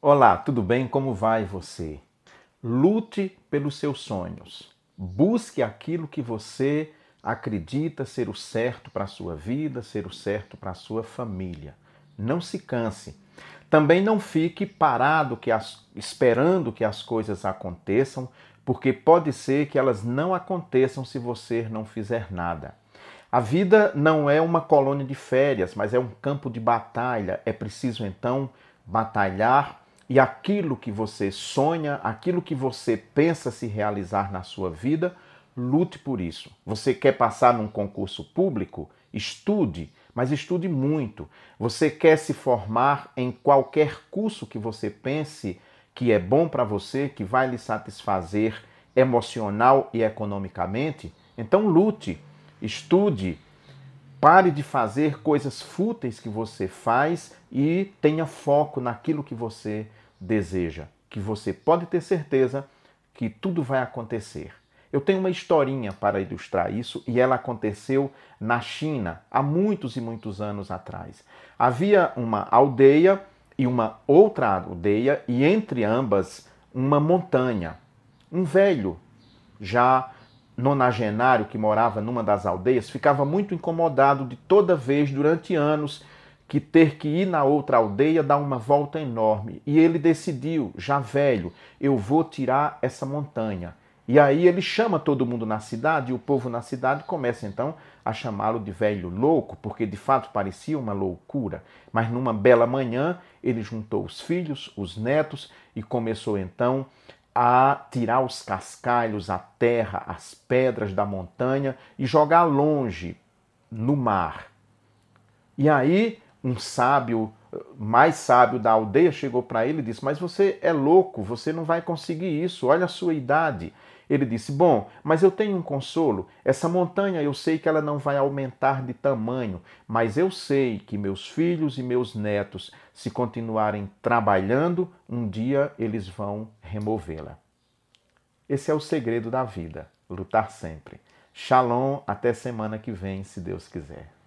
Olá, tudo bem? Como vai você? Lute pelos seus sonhos. Busque aquilo que você acredita ser o certo para a sua vida, ser o certo para a sua família. Não se canse. Também não fique parado que as, esperando que as coisas aconteçam, porque pode ser que elas não aconteçam se você não fizer nada. A vida não é uma colônia de férias, mas é um campo de batalha. É preciso então batalhar e aquilo que você sonha, aquilo que você pensa se realizar na sua vida, lute por isso. Você quer passar num concurso público? Estude, mas estude muito. Você quer se formar em qualquer curso que você pense que é bom para você, que vai lhe satisfazer emocional e economicamente? Então lute, estude, Pare de fazer coisas fúteis que você faz e tenha foco naquilo que você deseja, que você pode ter certeza que tudo vai acontecer. Eu tenho uma historinha para ilustrar isso e ela aconteceu na China há muitos e muitos anos atrás. Havia uma aldeia e uma outra aldeia e entre ambas uma montanha. Um velho já nonagenário que morava numa das aldeias ficava muito incomodado de toda vez, durante anos, que ter que ir na outra aldeia dar uma volta enorme. E ele decidiu, já velho, eu vou tirar essa montanha. E aí ele chama todo mundo na cidade e o povo na cidade começa então a chamá-lo de velho louco, porque de fato parecia uma loucura. Mas numa bela manhã ele juntou os filhos, os netos e começou então a tirar os cascalhos, a terra, as pedras da montanha e jogar longe no mar. E aí um sábio, mais sábio da aldeia, chegou para ele e disse: Mas você é louco, você não vai conseguir isso, olha a sua idade. Ele disse: Bom, mas eu tenho um consolo. Essa montanha eu sei que ela não vai aumentar de tamanho, mas eu sei que meus filhos e meus netos, se continuarem trabalhando, um dia eles vão removê-la. Esse é o segredo da vida, lutar sempre. Shalom, até semana que vem, se Deus quiser.